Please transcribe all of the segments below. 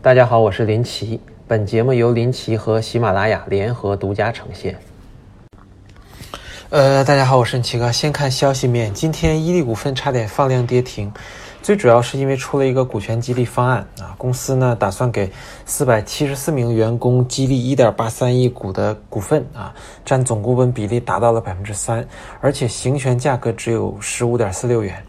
大家好，我是林奇。本节目由林奇和喜马拉雅联合独家呈现。呃，大家好，我是奇哥。先看消息面，今天伊利股份差点放量跌停，最主要是因为出了一个股权激励方案啊，公司呢打算给四百七十四名员工激励一点八三亿股的股份啊，占总股本比例达到了百分之三，而且行权价格只有十五点四六元。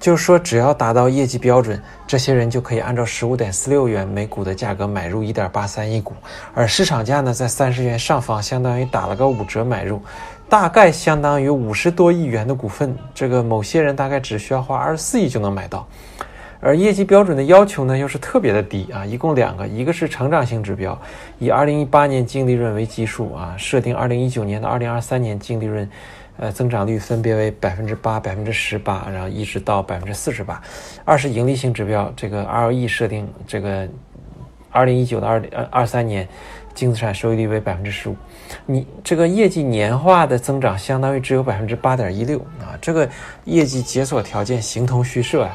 就是说，只要达到业绩标准，这些人就可以按照十五点四六元每股的价格买入一点八三亿股，而市场价呢在三十元上方，相当于打了个五折买入，大概相当于五十多亿元的股份。这个某些人大概只需要花二十四亿就能买到，而业绩标准的要求呢又是特别的低啊，一共两个，一个是成长性指标，以二零一八年净利润为基数啊，设定二零一九年到二零二三年净利润。呃，增长率分别为百分之八、百分之十八，然后一直到百分之四十八。二是盈利性指标，这个 ROE 设定这个二零一九到二零二三年净资产收益率为百分之十五。你这个业绩年化的增长相当于只有百分之八点一六啊，这个业绩解锁条件形同虚设呀。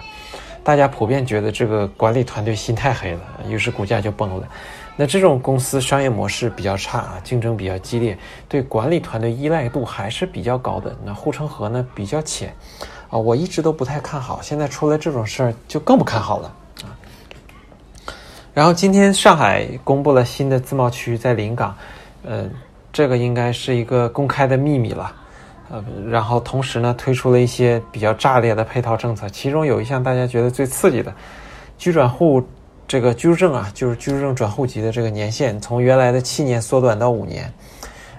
大家普遍觉得这个管理团队心太黑了，于是股价就崩了。那这种公司商业模式比较差啊，竞争比较激烈，对管理团队依赖度还是比较高的。那护城河呢比较浅，啊，我一直都不太看好。现在出了这种事儿就更不看好了啊。然后今天上海公布了新的自贸区在临港，呃，这个应该是一个公开的秘密了，呃，然后同时呢推出了一些比较炸裂的配套政策，其中有一项大家觉得最刺激的，居转户。这个居住证啊，就是居住证转户籍的这个年限，从原来的七年缩短到五年。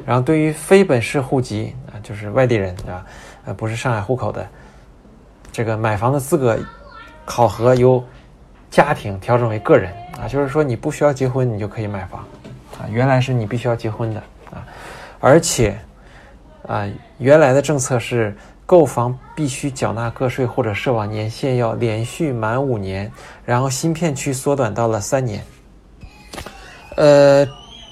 然后对于非本市户籍啊，就是外地人啊，呃，不是上海户口的，这个买房的资格考核由家庭调整为个人啊，就是说你不需要结婚，你就可以买房啊。原来是你必须要结婚的啊，而且啊，原来的政策是。购房必须缴纳个税或者社保年限要连续满五年，然后新片区缩短到了三年。呃，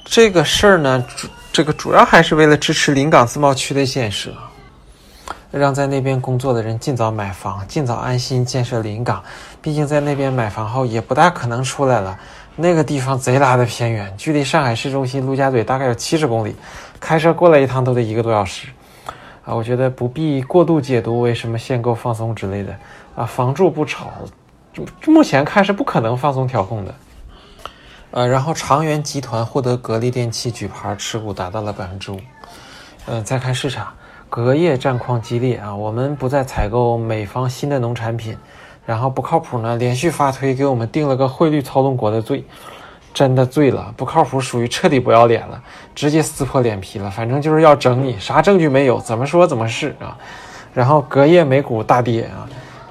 这个事儿呢，这个主要还是为了支持临港自贸区的建设，让在那边工作的人尽早买房，尽早安心建设临港。毕竟在那边买房后也不大可能出来了，那个地方贼拉的偏远，距离上海市中心陆家嘴大概有七十公里，开车过来一趟都得一个多小时。啊，我觉得不必过度解读为什么限购放松之类的。啊，房住不炒，就目前看是不可能放松调控的。呃，然后长源集团获得格力电器举牌持股达到了百分之五。嗯，再看市场，隔夜战况激烈啊，我们不再采购美方新的农产品，然后不靠谱呢，连续发推给我们定了个汇率操纵国的罪。真的醉了，不靠谱，属于彻底不要脸了，直接撕破脸皮了。反正就是要整你，啥证据没有，怎么说怎么是啊。然后隔夜美股大跌啊，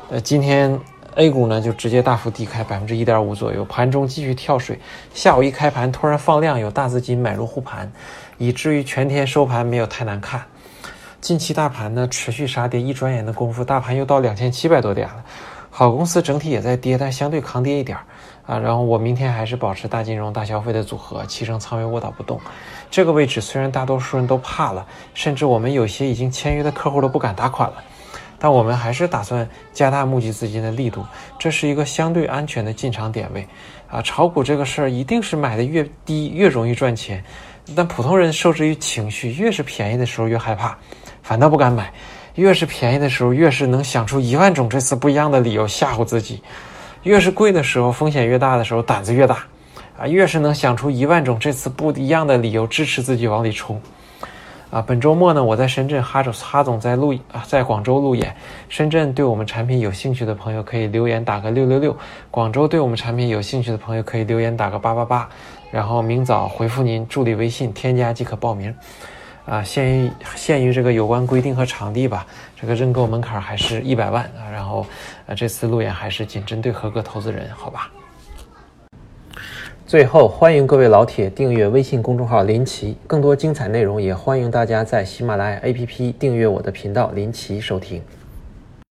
呃，今天 A 股呢就直接大幅低开百分之一点五左右，盘中继续跳水，下午一开盘突然放量，有大资金买入护盘，以至于全天收盘没有太难看。近期大盘呢持续杀跌，一转眼的功夫，大盘又到两千七百多点了。好公司整体也在跌，但相对抗跌一点。啊，然后我明天还是保持大金融、大消费的组合，七成仓位卧倒不动。这个位置虽然大多数人都怕了，甚至我们有些已经签约的客户都不敢打款了，但我们还是打算加大募集资金的力度。这是一个相对安全的进场点位。啊，炒股这个事儿一定是买的越低越容易赚钱，但普通人受制于情绪，越是便宜的时候越害怕，反倒不敢买；越是便宜的时候，越是能想出一万种这次不一样的理由吓唬自己。越是贵的时候，风险越大的时候，胆子越大，啊，越是能想出一万种这次不一样的理由支持自己往里冲，啊，本周末呢，我在深圳，哈总哈总在路啊，在广州路演，深圳对我们产品有兴趣的朋友可以留言打个六六六，广州对我们产品有兴趣的朋友可以留言打个八八八，然后明早回复您助理微信添加即可报名。啊，限于限于这个有关规定和场地吧，这个认购门槛还是一百万啊。哦，呃，这次路演还是仅针对合格投资人，好吧。最后，欢迎各位老铁订阅微信公众号林奇，更多精彩内容也欢迎大家在喜马拉雅 APP 订阅我的频道林奇收听。